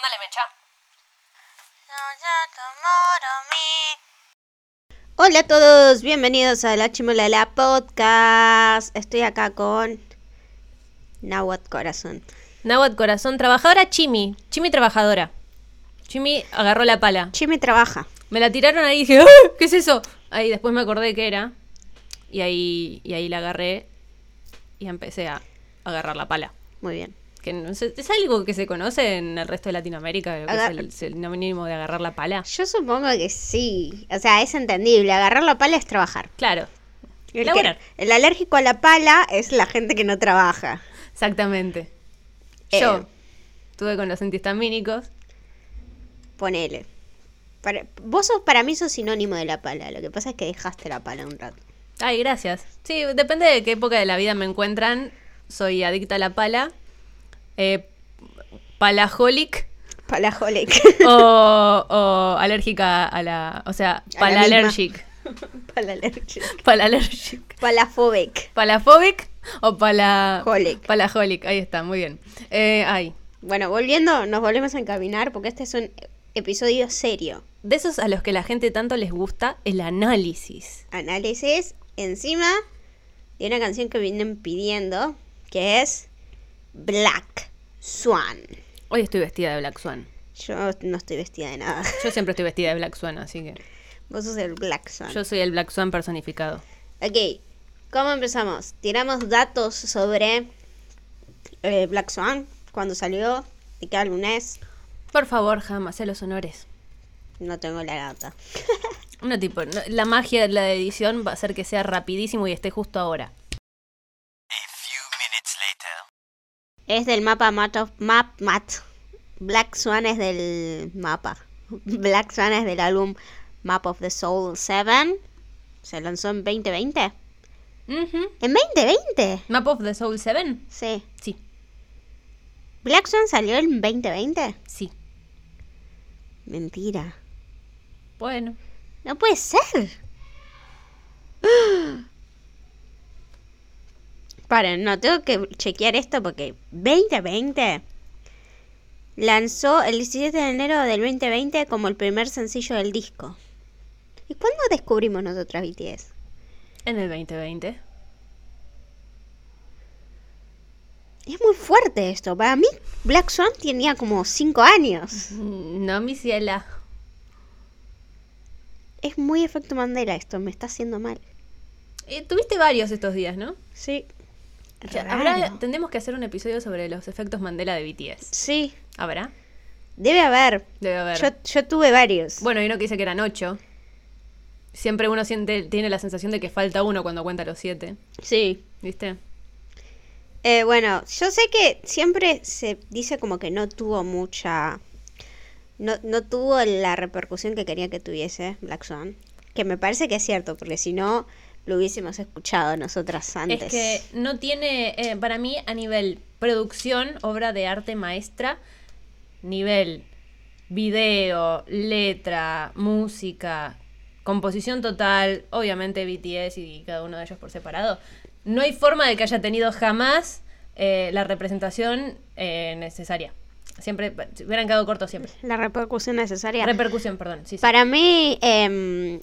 Mándale mecha. Hola a todos, bienvenidos a La Chimolala Podcast. Estoy acá con Nahuatl Corazón. Nahuatl Corazón, trabajadora Chimi. Chimi trabajadora. Chimi agarró la pala. Chimi trabaja. Me la tiraron ahí y dije, ¡Ah! ¿qué es eso? Ahí después me acordé que era. Y ahí, y ahí la agarré y empecé a agarrar la pala. Muy bien. Que no sé, es algo que se conoce en el resto de Latinoamérica, que Agar- es el sinónimo de agarrar la pala. Yo supongo que sí. O sea, es entendible. Agarrar la pala es trabajar. Claro, El, que- el alérgico a la pala es la gente que no trabaja. exactamente. Eh. Yo estuve con los antihistamínicos. Ponele. Para- vos sos, para mí sos sinónimo de la pala. Lo que pasa es que dejaste la pala un rato. Ay, gracias. Sí, depende de qué época de la vida me encuentran. Soy adicta a la pala. Eh, palaholic. Palaholic. o, o alérgica a la. O sea, palallergic. Palalérgic. Palallergic. Palafóbic. Palaphobic o pala. Holic. Palaholic. Ahí está, muy bien. Eh, ay. Bueno, volviendo, nos volvemos a encaminar porque este es un episodio serio. De esos a los que la gente tanto les gusta, el análisis. Análisis encima de una canción que vienen pidiendo, que es Black Swan. Hoy estoy vestida de Black Swan. Yo no estoy vestida de nada. Yo siempre estoy vestida de Black Swan, así que. Vos sos el Black Swan. Yo soy el Black Swan personificado. Ok, ¿cómo empezamos? Tiramos datos sobre eh, Black Swan, cuando salió, de qué álbum es. Por favor, jamás, sé los honores. No tengo la data. No, tipo, no- la magia de la edición va a hacer que sea rapidísimo y esté justo ahora. Es del mapa Mat of Map Mat. Black Swan es del mapa. Black Swan es del álbum Map of the Soul 7. Se lanzó en 2020. Ujú. ¿En 2020? Map of the Soul 7. Sí. Sí, ¿Black Swan salió en 2020? sí. Mentira. Bueno. No puede ser. Paren, no, tengo que chequear esto porque 2020 lanzó el 17 de enero del 2020 como el primer sencillo del disco. ¿Y cuándo descubrimos nosotras BTS? En el 2020. Es muy fuerte esto. Para mí, Black Swan tenía como 5 años. Mm, No, mi ciela. Es muy efecto Mandela esto, me está haciendo mal. Eh, tuviste varios estos días, ¿no? Sí. Habrá, tendremos que hacer un episodio sobre los efectos Mandela de BTS. Sí, ¿Habrá? debe haber. Debe haber. Yo, yo tuve varios. Bueno, y uno que dice que eran ocho. Siempre uno siente, tiene la sensación de que falta uno cuando cuenta los siete. Sí. ¿Viste? Eh, bueno, yo sé que siempre se dice como que no tuvo mucha... No, no tuvo la repercusión que quería que tuviese Black Swan. Que me parece que es cierto, porque si no, lo hubiésemos escuchado nosotras antes. Es que no tiene, eh, para mí, a nivel producción, obra de arte maestra, nivel video, letra, música, composición total, obviamente BTS y cada uno de ellos por separado, no hay forma de que haya tenido jamás eh, la representación eh, necesaria. Siempre, hubieran quedado cortos siempre. La repercusión necesaria. Repercusión, perdón. Sí, sí. Para mí, em,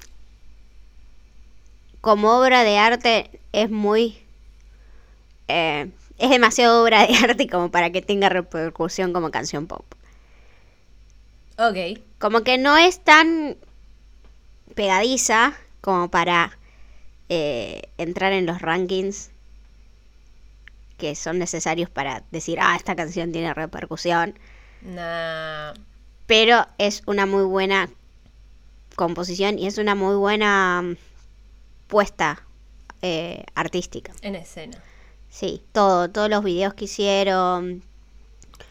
como obra de arte, es muy... eh, es demasiado obra de arte como para que tenga repercusión como canción pop. Ok. Como que no es tan pegadiza como para eh, entrar en los rankings que son necesarios para decir, ah, esta canción tiene repercusión. Nah. Pero es una muy buena composición y es una muy buena mm, puesta eh, artística. En escena. Sí, todo, todos los videos que hicieron,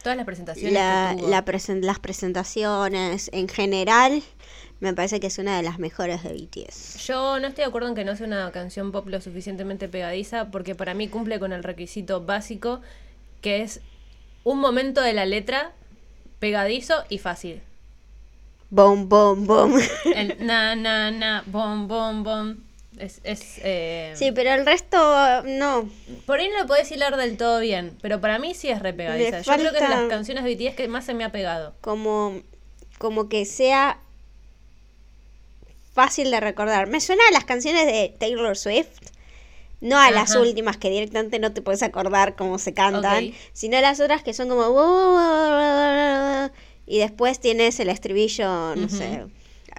Todas las presentaciones la, que tuvo. la presen- las presentaciones en general, me parece que es una de las mejores de BTS. Yo no estoy de acuerdo en que no sea una canción pop lo suficientemente pegadiza, porque para mí cumple con el requisito básico, que es un momento de la letra pegadizo y fácil. Boom, boom, boom. El na, na, na, bom, bom, bom. Es, es, eh, Sí, pero el resto no. Por ahí no lo podés hilar del todo bien, pero para mí sí es re pegadiza. Le Yo creo que es de las canciones de BTS que más se me ha pegado. Como, como que sea fácil de recordar. Me suena a las canciones de Taylor Swift. No a las últimas que directamente no te puedes acordar cómo se cantan, sino a las otras que son como y después tienes el estribillo, no sé,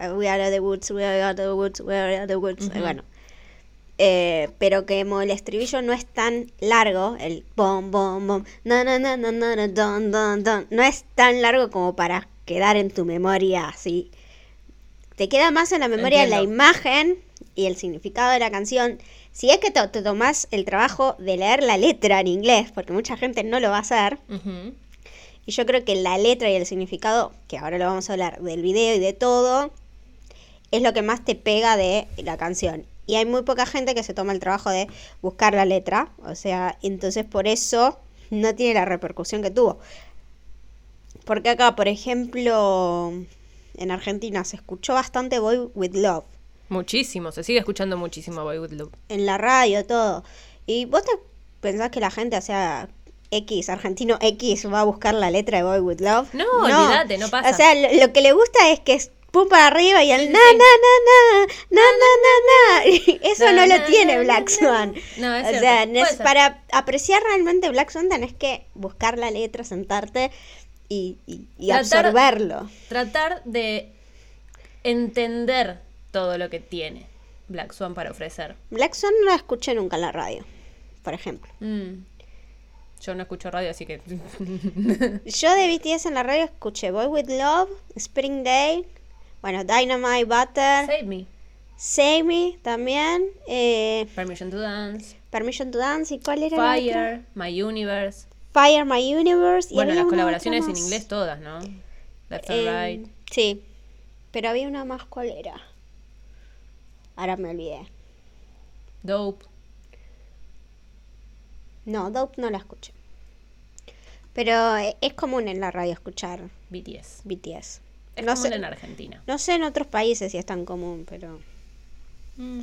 We are the woods, we are the woods, we are the woods, bueno. Eh, pero que como el estribillo no es tan largo, el bom bom bom, na na na na na na, don don don, no es tan largo como para quedar en tu memoria así. Te queda más en la memoria la imagen y el significado de la canción. Si es que te, te tomás el trabajo de leer la letra en inglés, porque mucha gente no lo va a hacer, y yo creo que la letra y el significado, que ahora lo vamos a hablar del video y de todo, es lo que más te pega de la canción. Y hay muy poca gente que se toma el trabajo de buscar la letra. O sea, entonces por eso no tiene la repercusión que tuvo. Porque acá, por ejemplo, en Argentina se escuchó bastante Boy with Love. Muchísimo, se sigue escuchando muchísimo Boy With Love. En la radio, todo. ¿Y vos te pensás que la gente, o sea, X, argentino X, va a buscar la letra de Boy with Love? No, olvídate, no pasa. O sea, lo, lo que le gusta es que es pum para arriba y el na, na, na, na, na, na, na, Eso no lo tiene Black Swan. No, es o sea, es- para apreciar realmente Black Swan tenés que buscar la letra, sentarte y, y- y Tratar- absorberlo. Tratar de entender todo lo que tiene Black Swan para ofrecer. Black Swan no la escuché nunca en la radio, por ejemplo. Mm. Yo no escucho radio, así que. Yo de BTS en la radio escuché Boy With Love, Spring Day, bueno, Dynamite Butter, Save me. Save Me también, eh, Permission to dance. Permission to Dance y cuál era? Fire. My universe. Fire My Universe. y Bueno, las colaboraciones en inglés todas, ¿no? Left and Eh, right. Sí, pero había una más, ¿cuál era? Ahora me olvidé. Dope. No, Dope no la escuché. Pero eh, es común en la radio escuchar BTS. BTS. Es no, común sé, en Argentina. no sé en otros países si es tan común, pero Mm.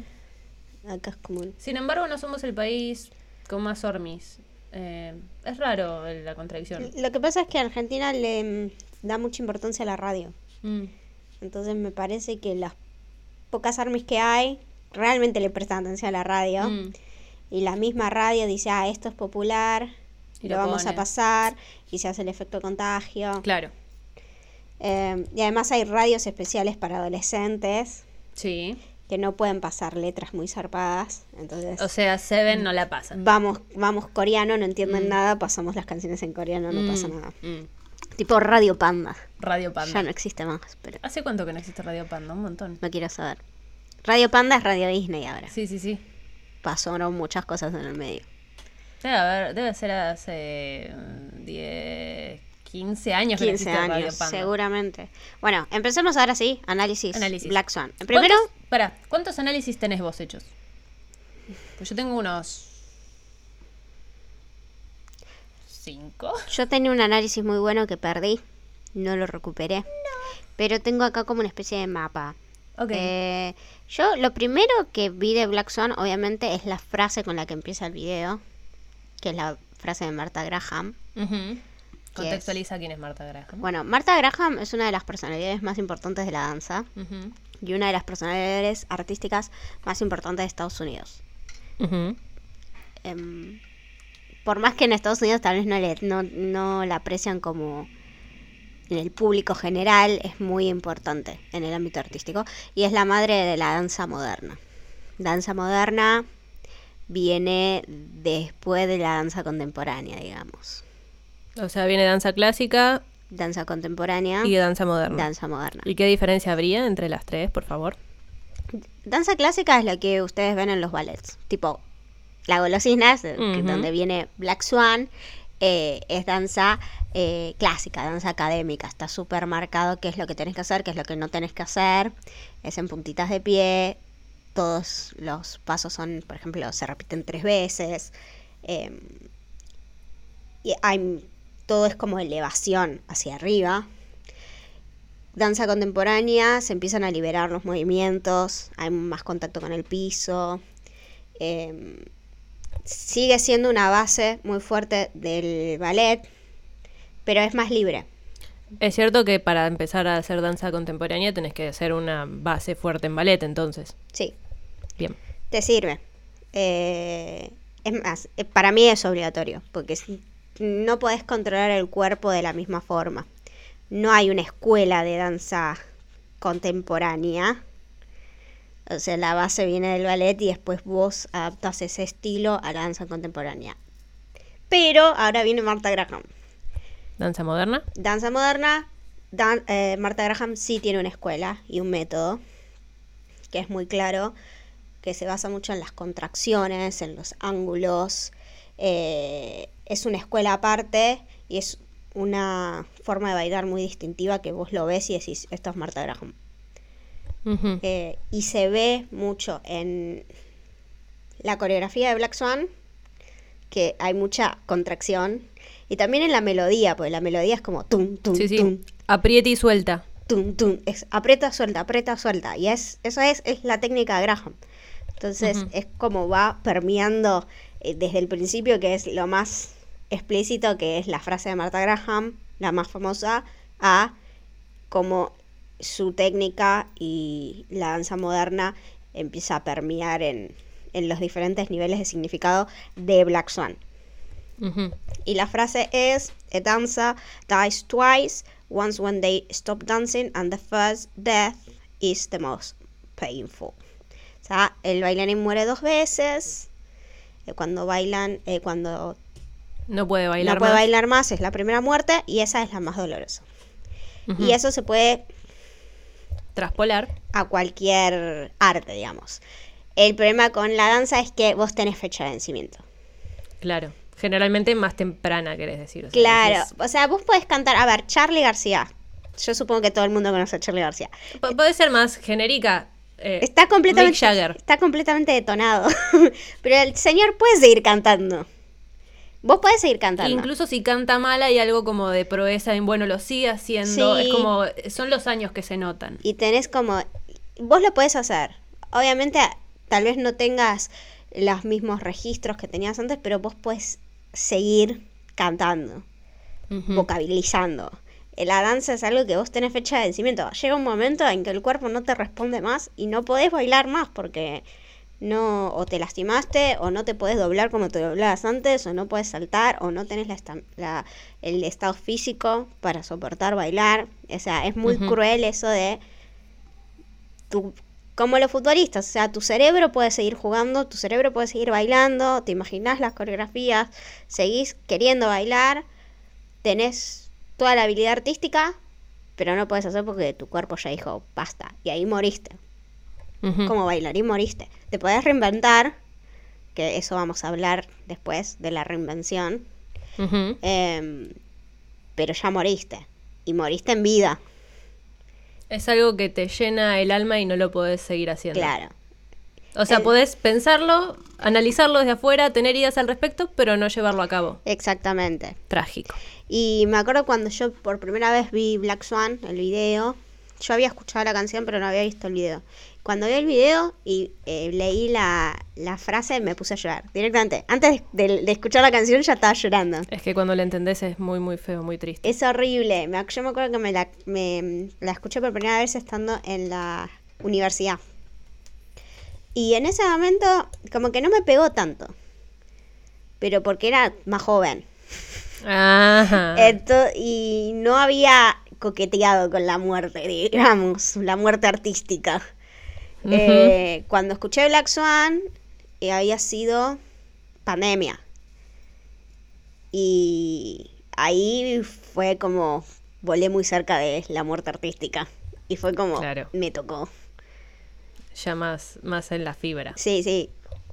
acá es común. Sin embargo, no somos el país con más ormis. Eh, es raro la contradicción. Lo que pasa es que Argentina le mm, da mucha importancia a la radio. Mm. Entonces me parece que las pocas armies que hay realmente le prestan atención a la radio. Mm. Y la misma radio dice, ah, esto es popular, Y lo lo vamos a pasar y se hace el efecto contagio. Claro. Eh, y además hay radios especiales para adolescentes Sí. que no pueden pasar letras muy zarpadas. Entonces, O sea, Seven no la pasan. vamos, vamos coreano, no entienden nada, pasamos las canciones en coreano, no pasa Mm, nada. mm. Tipo Radio Panda. Radio Panda. Ya no existe más, pero ¿Hace cuánto que no existe Radio Panda? Un montón. no quiero saber. Radio Panda es Radio Disney ahora. Sí, sí, sí. Pasaron muchas cosas en el medio. Debe, haber, debe ser hace mm, 10, 15 años que no 15 existe Radio años, seguramente. Bueno, empecemos ahora sí. Análisis. Análisis. Black Swan. Primero, ¿Cuántos, pará, ¿cuántos análisis tenés vos hechos? Pues yo tengo unos... ¿Cinco? yo tenía un análisis muy bueno que perdí. No lo recuperé. Pero tengo acá como una especie de mapa. Ok. Eh, yo lo primero que vi de Black Swan, obviamente, es la frase con la que empieza el video. Que es la frase de Marta Graham. Contextualiza quién es Marta Graham. Bueno, Marta Graham es una de las personalidades más importantes de la danza. Y una de las personalidades artísticas más importantes de Estados Unidos. Em, por más que en Estados Unidos tal vez no, le, no, no la aprecian como en el público general, es muy importante en el ámbito artístico. Y es la madre de la danza moderna. Danza moderna viene después de la danza contemporánea, digamos. O sea, viene danza clásica Danza contemporánea, y danza moderna. danza moderna. ¿Y qué diferencia habría entre las tres, por favor? Danza clásica es lo que ustedes ven en los ballets, tipo La Golosinas, que- Ujú. donde viene Black Swan, eh, es danza eh, clásica, danza académica, está súper marcado qué es lo que tenés que hacer, qué es lo que no tenés que hacer, es en puntitas de pie, todos los pasos son, por ejemplo, se repiten tres veces, eh, y hay, todo es como elevación hacia arriba. danza contemporánea se empiezan a liberar los movimientos, hay más contacto con el piso. em, sigue siendo una base muy fuerte del ballet, pero es más libre. Es cierto que para empezar a hacer danza contemporánea tenés que hacer una base fuerte en ballet, entonces. Sí, Bien. te sirve. Eh, es más, eh, para mí es obligatorio, porque si- no podés controlar el cuerpo de la misma forma. No hay una escuela de danza contemporánea. O sea, la base viene del ballet y después vos adaptás ese estilo a la danza contemporánea. Pero ahora viene Marta Graham. ¿Danza moderna? Danza moderna, dan- eh, Marta Graham sí tiene una escuela y un método que es muy claro, que se basa mucho en las contracciones, en los ángulos. eh, es una escuela aparte y es una forma de bailar muy distintiva que vos lo ves y decís, esto es Marta Graham. Eh, y se ve mucho en la coreografía de Black Swan, que hay mucha contracción, y también en la melodía, porque la melodía es como tum, tum, Sí, sí. tum, Aprieta y suelta. tum, tum, es aprieta, suelta, aprieta, suelta, y es, eso es, es la técnica de Graham. Entonces Ujú. es como va permeando eh, desde el principio, que es lo más explícito, que es la frase de Marta Graham, la más famosa, a como su técnica y la danza moderna empieza a permear en, en los diferentes niveles de significado de Black Swan. Y la frase es, a dancer dies twice, once when they stop dancing and the first death is the most painful. O sea, el bailarín muere dos veces, eh, cuando bailan, eh, cuando No puede bailar no puede más. bailar más es la primera muerte y esa es la más dolorosa. Y eso se puede Traspolar. a cualquier arte, digamos. El problema con la danza es que vos tenés fecha de vencimiento. Claro. Generalmente más temprana, querés decir. o sea, Claro, decís- o sea, vos podés cantar, a ver, Charlie García. Yo supongo que todo el mundo conoce a Charlie García. Pu- Puede ser más genérica. eh, Está completamente, Mick Jagger. está completamente detonado. Pero el señor puede seguir cantando. Vos podés seguir cantando. Incluso si canta mal hay algo como de proeza en, bueno, lo sigue haciendo. Sí. Es como, son los años que se notan. y tenés como vos lo podés hacer obviamente tal vez no tengas los mismos registros que tenías antes pero vos puedes seguir cantando Ujú. vocabilizando la danza es algo que vos tenés fecha de vencimiento llega un momento en que el cuerpo no te responde más y no podés bailar más porque no o te lastimaste o no te podés doblar como te doblabas antes o no podés saltar o no tenés la, la- el estado físico para soportar bailar o sea es muy cruel eso de tu como los futbolistas, o sea, tu cerebro puede seguir jugando, tu cerebro puede seguir bailando, te imaginas las coreografías, seguís queriendo bailar, tenés toda la habilidad artística, pero no puedes hacer porque tu cuerpo ya dijo, basta, y ahí moriste. Como bailarín moriste. Te podés reinventar, que eso vamos a hablar después de la reinvención, em, pero ya moriste. Y moriste en vida, Es algo que te llena el alma y no lo podés seguir haciendo. claro. O sea, El- podés pensarlo, analizarlo desde afuera, tener ideas al respecto, pero no llevarlo a cabo. Exactamente. Trágico. Y me acuerdo cuando yo por primera vez vi Black Swan, el video, yo había escuchado la canción pero no había visto el video. Cuando vi el video y eh, leí la, la frase me puse a llorar directamente. Antes de, de escuchar la canción ya estaba llorando. Es que cuando lo entendés es muy, muy feo, muy triste. Es horrible. Me, yo me acuerdo que me la, me, la escuché por primera vez estando en la universidad. Y en ese momento como que no me pegó tanto. Pero porque era más joven. Ajá. Y no había coqueteado con la muerte, digamos, la muerte artística. Eh, cuando escuché Black Swan, eh, había sido pandemia. Y ahí fue como, volé muy cerca de la muerte artística. Y fue como, Claro. me tocó. Ya más, más en la fibra. Sí, sí.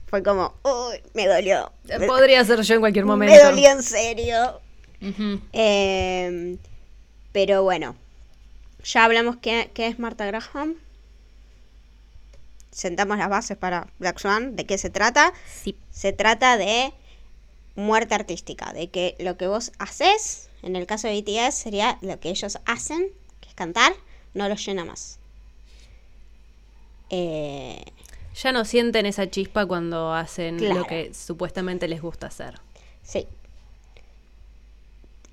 Fue como, uy, me dolió. Me- Podría ser yo en cualquier momento. Me dolió en serio. Eh, pero bueno, ya hablamos qué, qué es Marta Graham. Sentamos las bases para Black Swan, de qué se trata. Sí. Se trata de muerte artística, de que lo que vos haces, en el caso de BTS sería lo que ellos hacen, que es cantar, no los llena más. Eh, Ya no sienten esa chispa cuando hacen Claro. lo que supuestamente les gusta hacer. sí.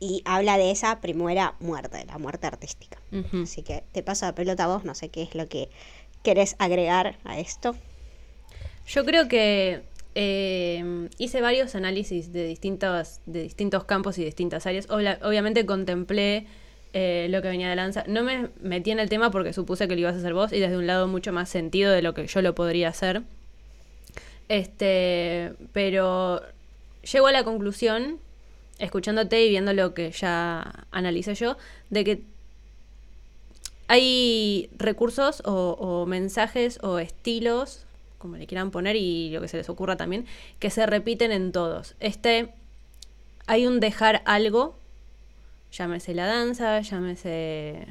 Y habla de esa primera muerte, la muerte artística. Así que te paso la pelota a vos, no sé qué es lo que querés agregar a esto. Yo creo que eh, hice varios análisis de distintos, de distintos campos y distintas áreas. Obviamente contemplé eh, lo que venía de Lanza. No me metí en el tema porque supuse que lo ibas a hacer vos y desde un lado mucho más sentido de lo que yo lo podría hacer. Este, pero llego a la conclusión, escuchándote y viendo lo que ya analicé yo, de que hay recursos o, mensajes o estilos, como le quieran poner y lo que se les ocurra también, que se repiten en todos. Este, hay un dejar algo, llámese la danza, llámese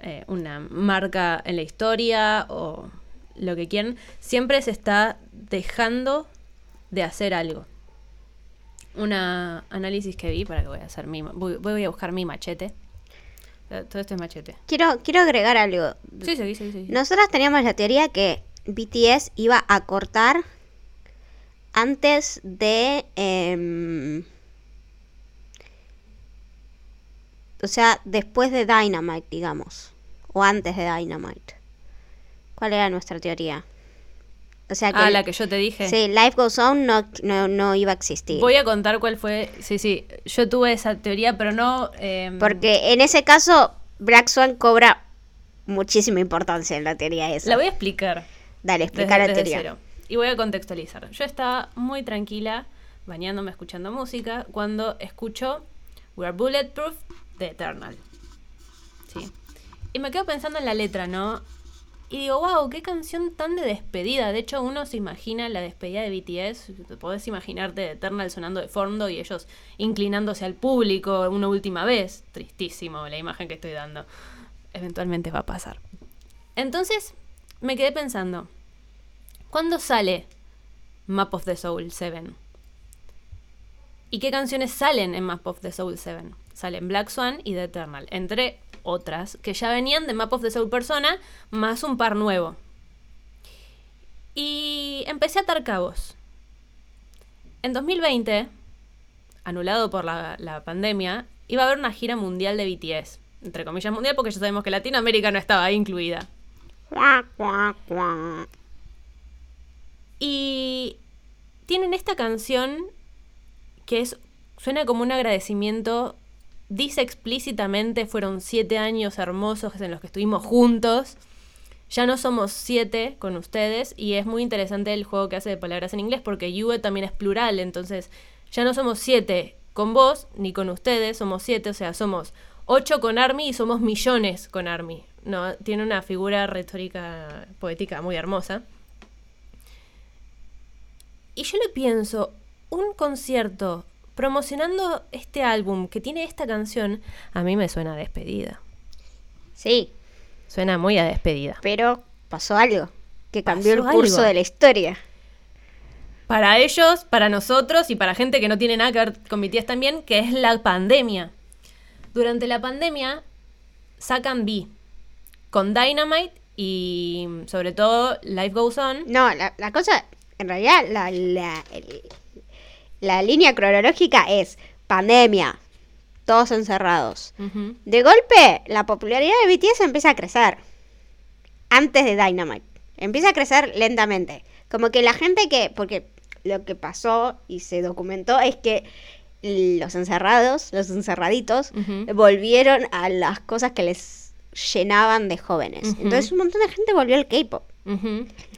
eh, una marca en la historia o lo que quieran, siempre se está dejando de hacer algo. Un análisis que vi, para que voy a hacer mi, voy, voy a buscar mi machete. Todo esto es machete. Quiero, quiero agregar algo. Sí, sí, sí, sí. Nosotras teníamos la teoría que BTS iba a cortar antes de... em, o sea, después de Dynamite, digamos. O antes de Dynamite. ¿Cuál era nuestra teoría? O sea que... Ah, la que yo te dije. Sí, Life Goes On no, no, no iba a existir. Voy a contar cuál fue. Sí, sí. Yo tuve esa teoría, pero no. eh, Porque en ese caso, Black Swan cobra muchísima importancia en la teoría esa. La voy a explicar. Dale, Desde, explica la desde teoría. cero. Y voy a contextualizar. Yo estaba muy tranquila, bañándome, escuchando música, cuando escucho We Are Bulletproof de Eternal. Sí. Y me quedo pensando en la letra, ¿no? Y digo, wow, qué canción tan de despedida. De hecho, uno se imagina la despedida de BTS. te Podés imaginarte de Eternal sonando de fondo y ellos inclinándose al público una última vez. Tristísimo la imagen que estoy dando. Eventualmente va a pasar. Entonces, me quedé pensando, ¿cuándo sale Map of the Soul 7? ¿Y qué canciones salen en Map of the Soul 7? Salen Black Swan y The Eternal, entre otras que ya venían de Map of the Soul Persona, más un par nuevo. Y empecé a atar cabos. En 2020, anulado por la, pandemia, iba a haber una gira mundial de BTS. Entre comillas mundial, porque ya sabemos que Latinoamérica no estaba ahí incluida. Y tienen esta canción que es suena como un agradecimiento. Dice explícitamente, fueron siete años hermosos en los que estuvimos juntos. Ya no somos siete con ustedes y es muy interesante el juego que hace de palabras en inglés porque you también es plural, entonces ya no somos siete con vos ni con ustedes, somos siete, o sea, somos ocho con Army y somos millones con Army. No, tiene una figura retórica poética muy hermosa. Y yo le pienso, un concierto promocionando este álbum que tiene esta canción, a mí me suena a despedida. Sí, Suena muy a despedida. pero pasó algo que cambió el curso algo. de la historia. Para ellos, para nosotros y para gente que no tiene nada que ver con BTS también, que es la pandemia. Durante la pandemia sacan B con Dynamite y sobre todo Life Goes On. No, la, la cosa, en realidad, la, la, el- la línea cronológica es pandemia, todos encerrados. De golpe, la popularidad de BTS empieza a crecer. Antes de Dynamite. Empieza a crecer lentamente. Como que la gente que. Porque lo que pasó y se documentó es que los encerrados, los encerraditos, volvieron a las cosas que les llenaban de jóvenes. Entonces un montón de gente volvió al K-pop.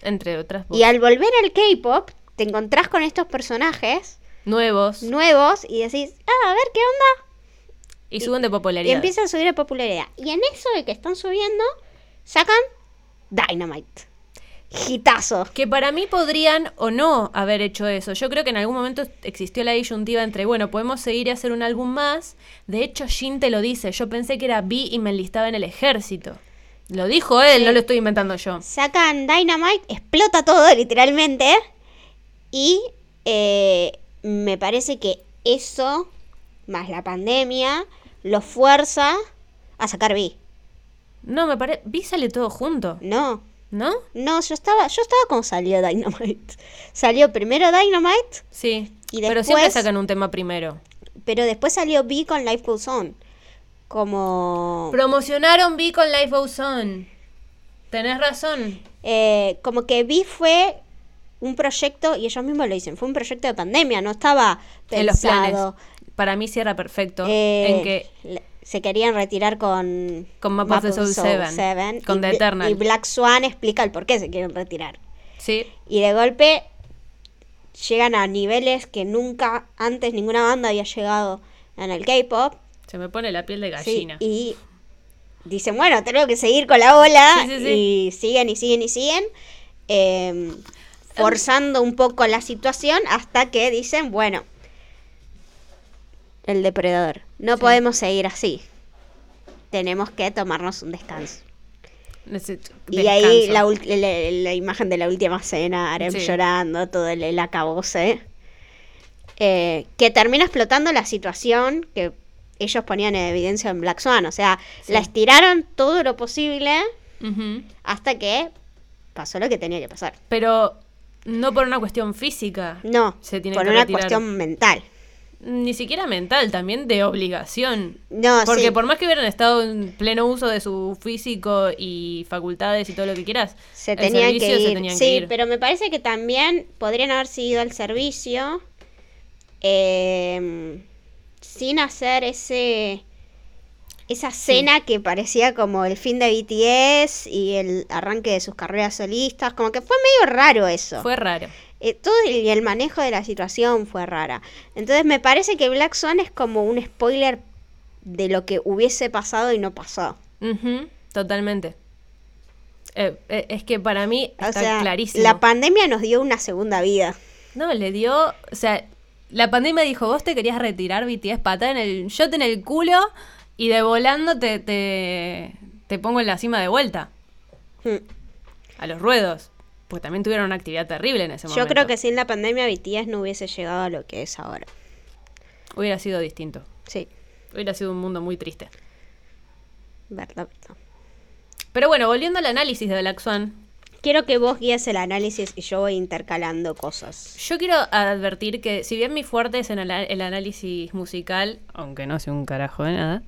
Entre otras Y al volver al K-pop, te encontrás con estos personajes nuevos nuevos y decís, ah, a ver qué onda. y suben de Y popularidad. empiezan a subir de popularidad. Y en eso de que están subiendo, sacan Dynamite. Gitazo. Que para mí podrían o no haber hecho eso. Yo creo que en algún momento existió la disyuntiva entre, bueno, podemos seguir y hacer un álbum más. De hecho, Jin te lo dice. Yo pensé que era B y me enlistaba en el ejército. Lo dijo él, Sí. no lo estoy inventando yo. Sacan Dynamite, explota todo literalmente. Y eh, me parece que eso, más la pandemia, lo fuerza a sacar B. No, me parece. Vi sale todo junto, No, ¿no? no, yo estaba, yo estaba cuando salió Dynamite. Salió primero Dynamite, Sí. Y Pero siempre sacan un tema primero. pero después salió B con Life Goes On. Como, Promocionaron Vi con Life Goes On. Tenés razón. eh, como que B fue un proyecto, y ellos mismos lo dicen, fue un proyecto de pandemia, no estaba En los planes. pensado. Para mí cierra perfecto. Eh, en que le- se querían retirar con Con Map of the Soul Seven, con y, The Eternal. y Black Swan explica el por qué se quieren retirar. sí. Y de golpe llegan a niveles que nunca antes ninguna banda había llegado en el K-pop. Se me pone la piel de Sí, gallina. y dicen, bueno, tenemos que seguir con la ola. Sí, sí, sí. Y siguen y siguen y siguen. eh, forzando un poco la situación hasta que dicen, bueno, el depredador, no Sí. podemos seguir así. Tenemos que tomarnos un descanso. Y ahí la, ul- la- la imagen de la última cena, Arem Sí. llorando, todo el, el acabose. Eh, que termina explotando la situación que ellos ponían en evidencia en Black Swan. O sea, Sí. la estiraron todo lo posible hasta que pasó lo que tenía que pasar. Pero no por una cuestión física. No, Se tienen por que una retirar. cuestión mental. Ni siquiera mental, también de obligación. No, Porque sí, por más que hubieran estado en pleno uso de su físico y facultades y todo lo que quieras, se el tenían, servicio que se ir. tenían sí, que ir. pero me parece que también podrían haber seguido al servicio eh, sin hacer ese esa cena que parecía como el fin de BTS y el arranque de sus carreras solistas, como que fue medio raro eso. Fue raro. Eh, todo el, y el manejo de la situación fue rara. Entonces me parece que Black Swan es como un spoiler de lo que hubiese pasado y no pasó. Totalmente. Eh, eh, es que para mí O está sea, clarísimo. la pandemia nos dio una segunda vida. No, le dio, o sea, la pandemia dijo, vos te querías retirar BTS, patada en el shot en el culo y de volando te, te, te pongo en la cima de vuelta, Hmm. a los ruedos. Pues también tuvieron una actividad terrible en ese Yo momento. creo que sin la pandemia BTS no hubiese llegado a lo que es ahora. Hubiera sido distinto. Sí, Hubiera sido un mundo muy triste. verdad, verdad. Pero bueno, volviendo al análisis de Black Swan, Quiero que vos guíes el análisis y yo voy intercalando cosas. yo quiero advertir que si bien mi fuerte es en el, el análisis musical, aunque no sé un carajo de nada,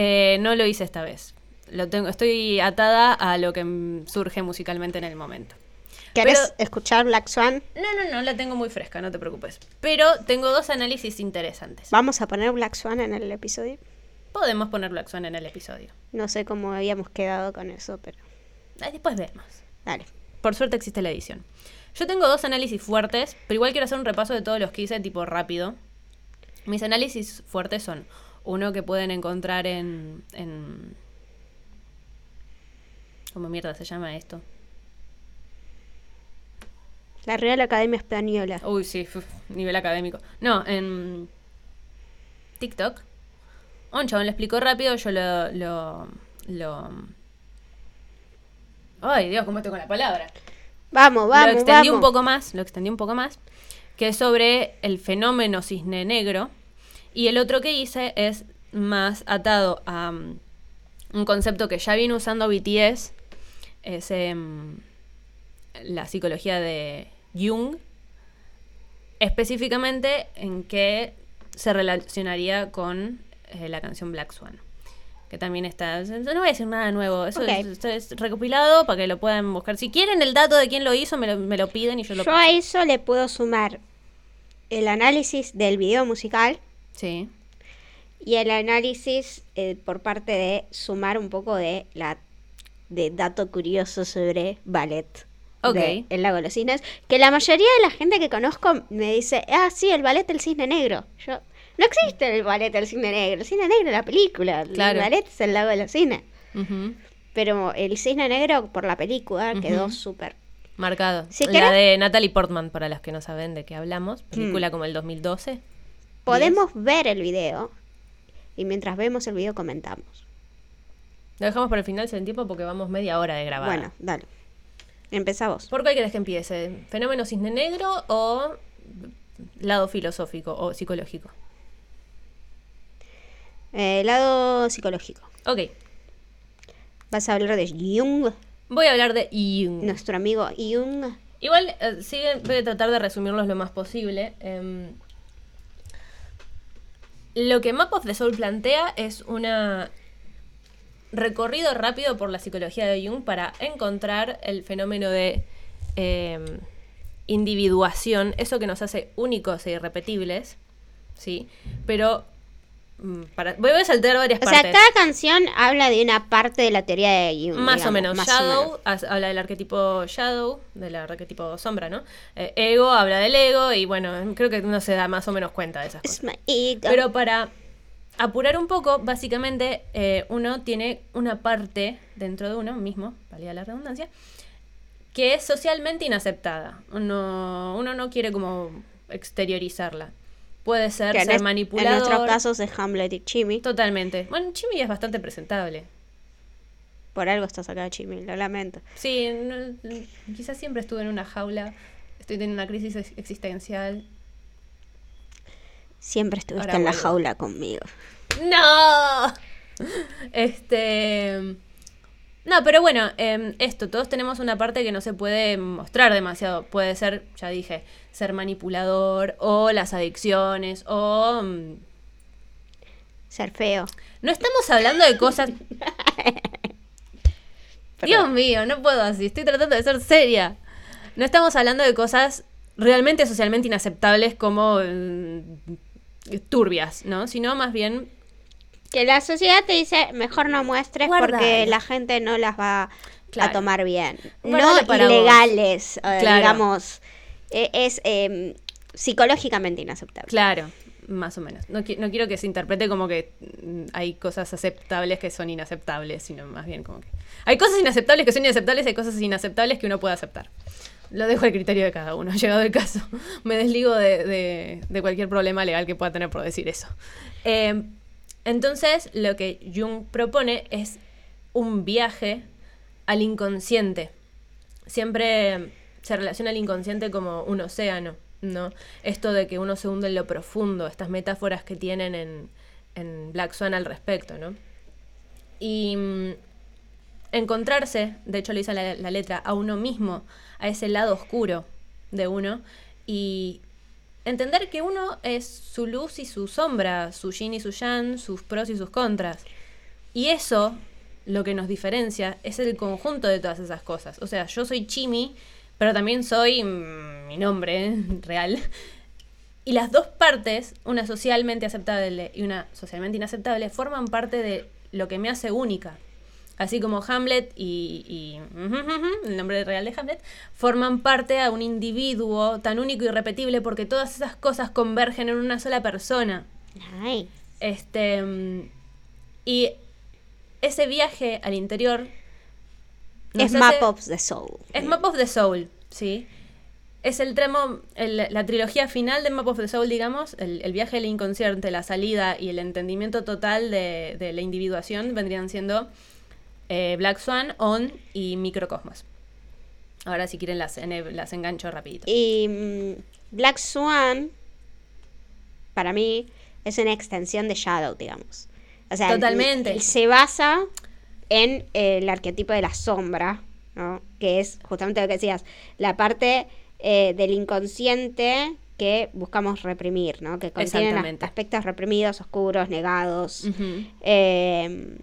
eh, no lo hice esta vez. Lo tengo, estoy atada a lo que surge musicalmente en el momento. ¿Querés Pero- escuchar Black Swan? No, no, no, la tengo muy fresca, no te preocupes. Pero tengo dos análisis interesantes. Vamos a poner Black Swan en el episodio. Podemos poner Black Swan en el episodio. No sé cómo habíamos quedado con eso, pero después vemos. dale. Por suerte existe la edición. Yo tengo dos análisis fuertes, pero igual quiero hacer un repaso de todos los que hice tipo rápido. Mis análisis fuertes son uno que pueden encontrar en... en ¿Cómo mierda se llama esto? La Real Academia Española. Uy, sí, uf, nivel académico. No, en TikTok. Un chabón lo explicó rápido, yo lo, lo, lo... Ay, Dios, cómo estoy con la palabra. Vamos, vamos, lo extendí un poco más, lo extendí un poco más, que es sobre el fenómeno cisne negro. Y el otro que hice es más atado a mm, un concepto que ya viene usando BTS, es em, la psicología de Jung, específicamente en que se relacionaría con eh, la canción Black Swan. Que también está. No voy a decir nada nuevo. Eso Ok. es, esto es recopilado para que lo puedan buscar. Si quieren el dato de quién lo hizo, me lo, me lo piden y yo lo Yo a eso le puedo sumar el análisis del video musical Sí. y el análisis eh, por parte de sumar un poco de la de dato curioso sobre ballet. Ok. de El lago de los cisnes. Que la mayoría de la gente que conozco me dice, ah, sí, el ballet del cisne negro. Yo, no existe el ballet del cisne negro. El cisne negro es la película. Claro. El ballet es el lago de los cisnes. Pero el cisne negro por la película quedó súper. Marcado. La querés- de Natalie Portman, para los que no saben de qué hablamos. Película como el 2012. Podemos ver el video y mientras vemos el video comentamos. Lo dejamos para el final sin tiempo porque vamos media hora de grabar. Bueno, dale. Empezá vos. ¿Por cuál querés que empiece? ¿Fenómeno cisne negro o lado filosófico o psicológico? Eh, lado psicológico. Ok. Vas a hablar de Jung, Voy a hablar de Jung. nuestro amigo Jung. Igual, eh, sí, voy a tratar de resumirlos lo más posible. Em, lo que Map of the Soul plantea es una recorrido rápido por la psicología de Jung para encontrar el fenómeno de em, individuación, eso que nos hace únicos e irrepetibles, ¿sí? Pero para, voy a saltar varias O sea, partes. cada canción habla de una parte de la teoría de Jung. Más o menos. más o Shadow menos. habla del arquetipo Shadow, del arquetipo sombra, ¿no? Eh, ego habla del ego y bueno, creo que uno se da más o menos cuenta de esas cosas. ego. Pero para apurar un poco, básicamente eh, uno tiene una parte dentro de uno mismo, valía la redundancia, que es socialmente inaceptada. Uno, uno no quiere como exteriorizarla. Puede ser Que en ser manipulador. En nuestros casos es Hamlet y Chimmy. Totalmente. Bueno, Chimi es bastante presentable. Por algo estás acá, Chimmy, lo lamento. Sí, no- quizás siempre estuve en una jaula, estoy teniendo una crisis ex- existencial. Siempre estuviste Ahora en la jaula conmigo. ¡No! Este. No, pero bueno, em, esto, todos tenemos una parte que no se puede mostrar demasiado. Puede ser, ya dije, ser manipulador, o las adicciones, o. mm, Ser feo. No estamos hablando de cosas. Dios mío, no puedo así. Estoy tratando de ser seria. No estamos hablando de cosas realmente socialmente inaceptables como mm, turbias, ¿no? Sino más bien Que la sociedad te dice, mejor no muestres porque la gente no las va Claro. a tomar bien. No ilegales, eh, Claro. digamos. eh, es eh, psicológicamente inaceptable. Claro, más o menos. No, qui- no quiero que se interprete como que mm, hay cosas aceptables que son inaceptables, sino más bien como que... Hay cosas inaceptables que son inaceptables y hay cosas inaceptables que uno puede aceptar. Lo dejo al criterio de cada uno, llegado el caso. Me desligo de, de- de cualquier problema legal que pueda tener por decir eso. Eh, entonces, lo que Jung propone es un viaje al inconsciente siempre se relaciona el inconsciente como un océano, ¿no? Esto de que uno se hunde en lo profundo, estas metáforas que tienen en, Black Swan al respecto, ¿no? Y mm, encontrarse, de hecho le dice la, la letra, a uno mismo, a ese lado oscuro de uno, y entender que uno es su luz y su sombra, su yin y su yang, sus pros y sus contras. Y eso, lo que nos diferencia, es el conjunto de todas esas cosas. O sea, yo soy Chimi, pero también soy mm, mi nombre ¿eh? real. Y las dos partes, una socialmente aceptable y una socialmente inaceptable, forman parte de lo que me hace única. Así como Hamlet y, y el nombre real de Hamlet forman parte a un individuo tan único y repetible porque todas esas cosas convergen en una sola persona. Ay. Este. Y ese viaje al interior. Es hace- Map of the Soul. Es Map of the Soul, ¿sí? Es el tramo, el- la trilogía final de Map of the Soul, digamos, el, el viaje al inconsciente, la salida y el entendimiento total de, de la individuación vendrían siendo eh, Black Swan, On y Microcosmos. Ahora si quieren las, las engancho rapidito. Y mm, Black Swan, para mí, es una extensión de Shadow, digamos. O sea, Totalmente. se basa en eh, el arquetipo de la sombra, ¿no? Que es justamente lo que decías, la parte eh, del inconsciente que buscamos reprimir, ¿no? Que Exactamente. aspectos reprimidos, oscuros, negados. Eh,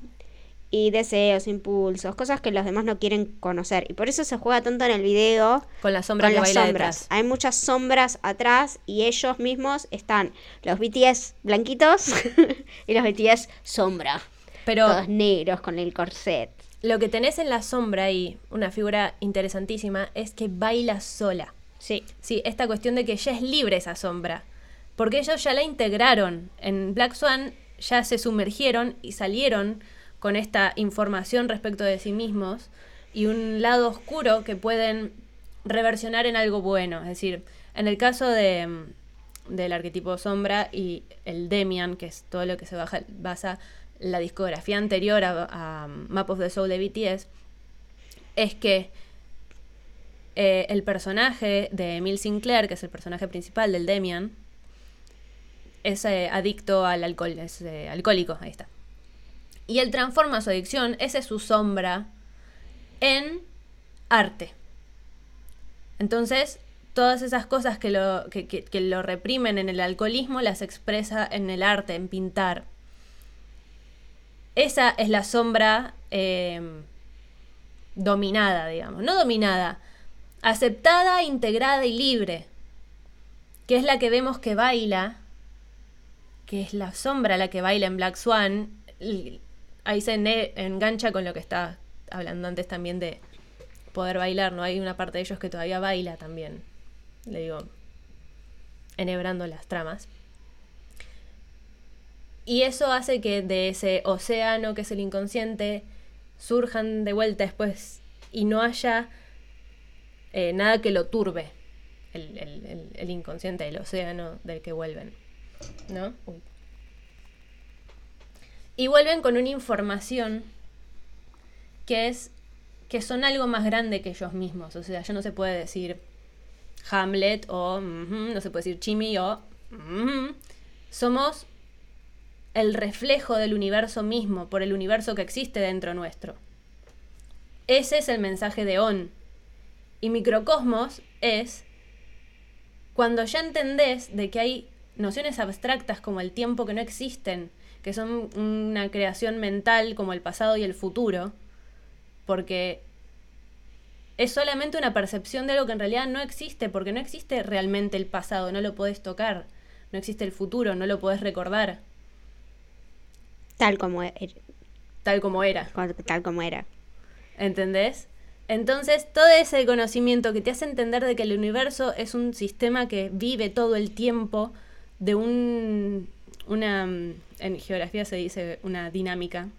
y deseos, impulsos, cosas que los demás no quieren conocer. Y por eso se juega tanto en el video Con la sombra con que las baila sombras. detrás. Hay muchas sombras atrás y ellos mismos están los BTS blanquitos y los BTS sombra. Pero Todos negros con el corset. lo que tenés en la sombra y una figura interesantísima es que baila sola. Sí. Sí, esta cuestión de que ya es libre esa sombra. Porque ellos ya la integraron. En Black Swan ya se sumergieron y salieron con esta información respecto de sí mismos y un lado oscuro que pueden reversionar en algo bueno. Es decir, en el caso de, mm, del arquetipo sombra y el Demian, que es todo lo que se baja- basa la discografía anterior a, a Map of the Soul de BTS, es que eh, el personaje de Emil Sinclair, que es el personaje principal del Demian, es eh, adicto al alcohol, es eh, alcohólico, ahí está. Y él transforma su adicción, esa es su sombra, en arte. Entonces, todas esas cosas que lo, que, lo reprimen en el alcoholismo las expresa en el arte, en pintar. Esa es la sombra eh, dominada, digamos. No dominada, aceptada, integrada y libre. Que es la que vemos que baila, que es la sombra la que baila en Black Swan. Ahí se engancha con lo que estaba hablando antes también de poder bailar, ¿no? Hay una parte de ellos que todavía baila también. Le digo, enhebrando las tramas. Y eso hace que de ese océano que es el inconsciente surjan de vuelta después y no haya eh, nada que lo turbe, el- el inconsciente, el océano del que vuelven. ¿No? Uy. Y vuelven con una información que es que son algo más grande que ellos mismos. O sea, ya no se puede decir Hamlet o no se puede decir Chimmy o somos el reflejo del universo mismo, por el universo que existe dentro nuestro. Ese es el mensaje de On. Y microcosmos es cuando ya entendés de que hay nociones abstractas como el tiempo que no existen, que son una creación mental como el pasado y el futuro, porque es solamente una percepción de algo que en realidad no existe, porque no existe realmente el pasado, no lo podés tocar, no existe el futuro, no lo podés recordar, Tal como, e- tal como era. tal como era. ¿Entendés? Entonces, todo ese conocimiento que te hace entender de que el universo es un sistema que vive todo el tiempo de un una mm, en geografía se dice una dinámica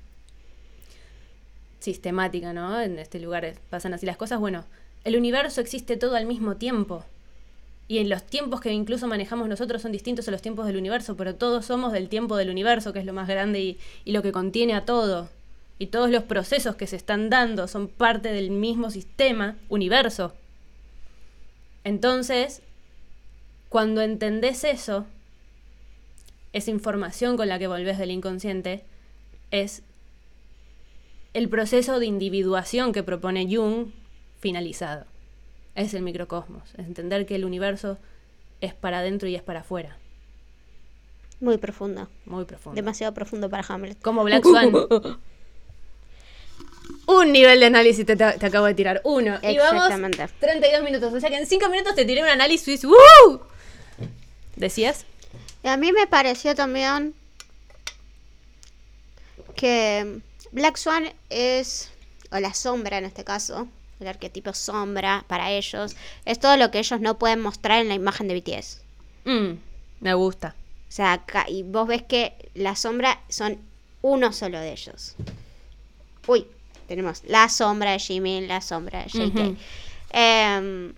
sistemática, ¿no? En este lugar pasan así las cosas. Bueno, el universo existe todo al mismo tiempo. Y en los tiempos que incluso manejamos nosotros son distintos a los tiempos del universo, pero todos somos del tiempo del universo, que es lo más grande y, y lo que contiene a todo. Y todos los procesos que se están dando son parte del mismo sistema, universo. Entonces, cuando entendés eso, esa información con la que volvés del inconsciente, es el proceso de individuación que propone Jung finalizado. Es el microcosmos, es entender que el universo es para adentro y es para afuera. Muy profundo. Muy profundo. Demasiado profundo para Hamlet. Como Black Swan. Un nivel de análisis te, te- te acabo de tirar. Uno. Y vamos Exactamente. 32 minutos. O sea que en 5 minutos te tiré un análisis. ¡Woo! ¿Decías? Y a mí me pareció también que Black Swan es, o la sombra en este caso, el arquetipo sombra para ellos, es todo lo que ellos no pueden mostrar en la imagen de BTS. Mm, me gusta. O sea, acá- y vos ves que la sombra son uno solo de ellos. Uy, tenemos la sombra de Jimin, la sombra de JK. Em,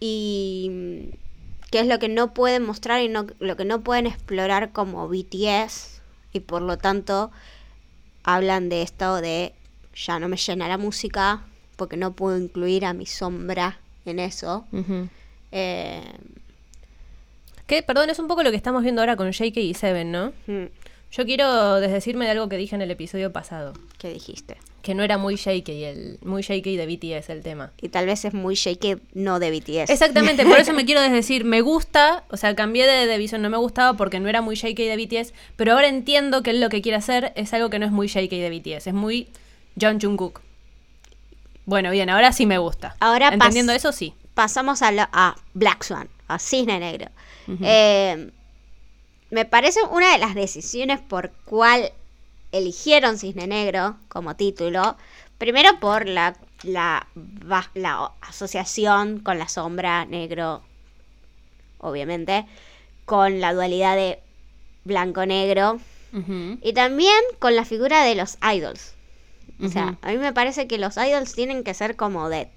y qué es lo que no pueden mostrar y no, lo que no pueden explorar como BTS. Y por lo tanto, hablan de esto de ya no me llena la música porque no puedo incluir a mi sombra en eso. Em, Que, perdón, es un poco lo que estamos viendo ahora con JK y Seven, ¿no? Yo quiero desdecirme de algo que dije en el episodio pasado. ¿Qué dijiste? Que no era muy JK, el, muy JK de BTS el tema. Y tal vez es muy shaky, no de BTS. Exactamente, por eso me quiero desdecir. Me gusta, o sea, cambié de, de visión, no me gustaba porque no era muy JK de BTS, pero ahora entiendo que él lo que quiere hacer es algo que no es muy JK de BTS, es muy John Jungkook. Bueno, bien, ahora sí me gusta. Ahora Entendiendo eso, sí. Pasamos a, la- a Black Swan, a Cisne Negro. Eh, me parece una de las decisiones por cual eligieron Cisne Negro como título. Primero por la, la, asociación con la sombra negro, obviamente, con la dualidad de blanco-negro y también con la figura de los idols. O sea, a mí me parece que los idols tienen que ser como Dead,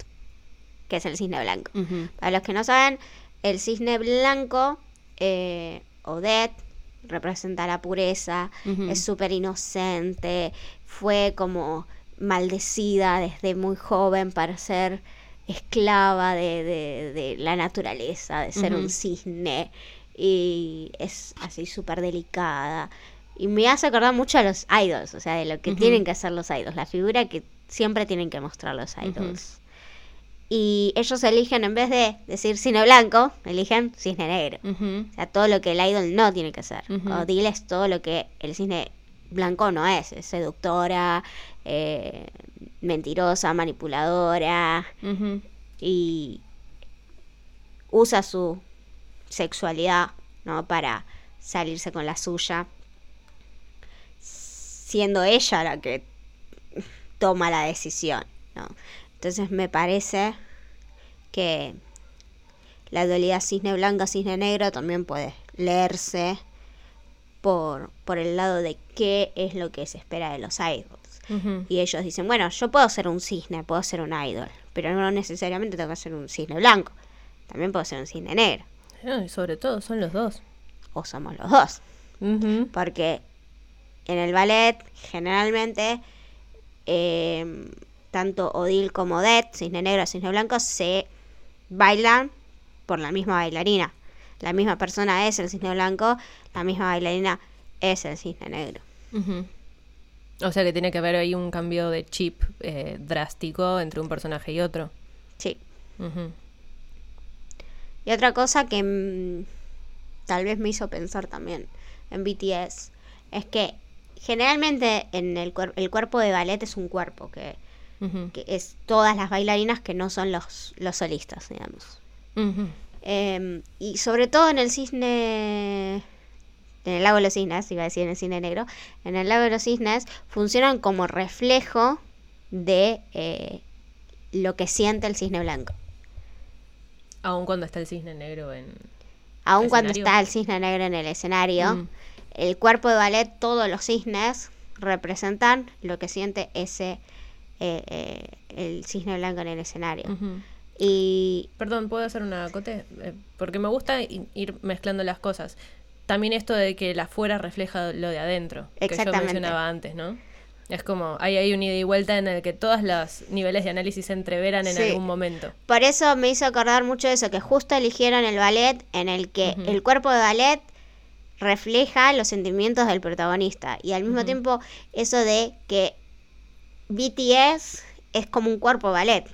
que es el cisne blanco. Para los que no saben, el cisne blanco eh, o Dead representa la pureza, es súper inocente, fue como maldecida desde muy joven para ser esclava de, de- de la naturaleza, de ser un cisne, y es así súper delicada. Y me hace acordar mucho a los idols, o sea, de lo que tienen que hacer los idols, la figura que siempre tienen que mostrar los idols. Y ellos eligen, en vez de decir cine blanco, eligen cisne negro. O sea, todo lo que el idol no tiene que hacer. O diles todo lo que el cisne blanco no es. Es seductora, eh, mentirosa, manipuladora y usa su sexualidad, ¿no? Para salirse con la suya. Siendo ella la que toma la decisión, ¿no? Entonces me parece que la dualidad cisne blanco, cisne negro también puede leerse por, por el lado de qué es lo que se espera de los idols. Y ellos dicen, bueno, yo puedo ser un cisne, puedo ser un idol, pero no necesariamente tengo que ser un cisne blanco. También puedo ser un cisne negro. Ah, y sobre todo son los dos. O somos los dos. Porque en el ballet, generalmente, eh, tanto Odil como Det, cisne negro, cisne blanco, se bailan por la misma bailarina. La misma persona es el cisne blanco, la misma bailarina es el cisne negro. O sea que tiene que haber ahí un cambio de chip eh, drástico entre un personaje y otro. Sí. Y otra cosa que mm, tal vez me hizo pensar también en BTS es que generalmente en el, cuer- el cuerpo de ballet es un cuerpo que, Que es todas las bailarinas que no son los, los solistas, digamos. Em, y sobre todo en el cisne, en el lago de los cisnes, iba a decir en el cine negro, en el lago de los cisnes funcionan como reflejo de eh, lo que siente el cisne blanco. Aun cuando está el cisne negro en... Aun cuando escenario. está el cisne negro en el escenario, Mm. el cuerpo de ballet, todos los cisnes representan lo que siente ese eh, eh, el cisne blanco en el escenario. Y Perdón, ¿puedo hacer una acote? Eh, porque me gusta ir mezclando las cosas. También esto de que la afuera refleja lo de adentro, que yo Exactamente. mencionaba antes, ¿no? Es como, hay ahí un ida y vuelta en el que todos los niveles de análisis se entreveran en Sí. algún momento. por eso me hizo acordar mucho de eso, que justo eligieron el ballet en el que el cuerpo de ballet refleja los sentimientos del protagonista. Y al mismo tiempo eso de que BTS es como un cuerpo ballet.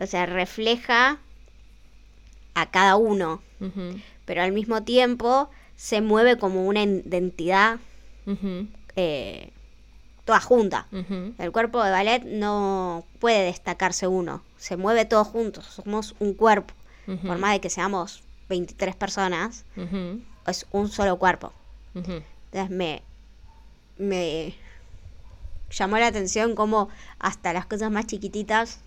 O sea, refleja a cada uno. pero al mismo tiempo se mueve como una identidad eh, toda junta. El cuerpo de ballet no puede destacarse uno, se mueve todos juntos, somos un cuerpo. Por más de que seamos 23 personas, es un solo cuerpo. Entonces me, me llamó la atención cómo hasta las cosas más chiquititas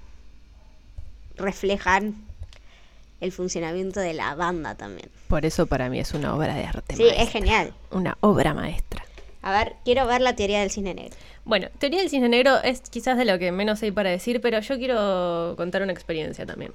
reflejan el funcionamiento de la banda también. Por eso para mí es una obra de arte. Sí, maestra. es genial. Una obra maestra. A ver, quiero ver la teoría del cine negro. Bueno, teoría del cisne negro es quizás de lo que menos hay para decir, pero yo quiero contar una experiencia también.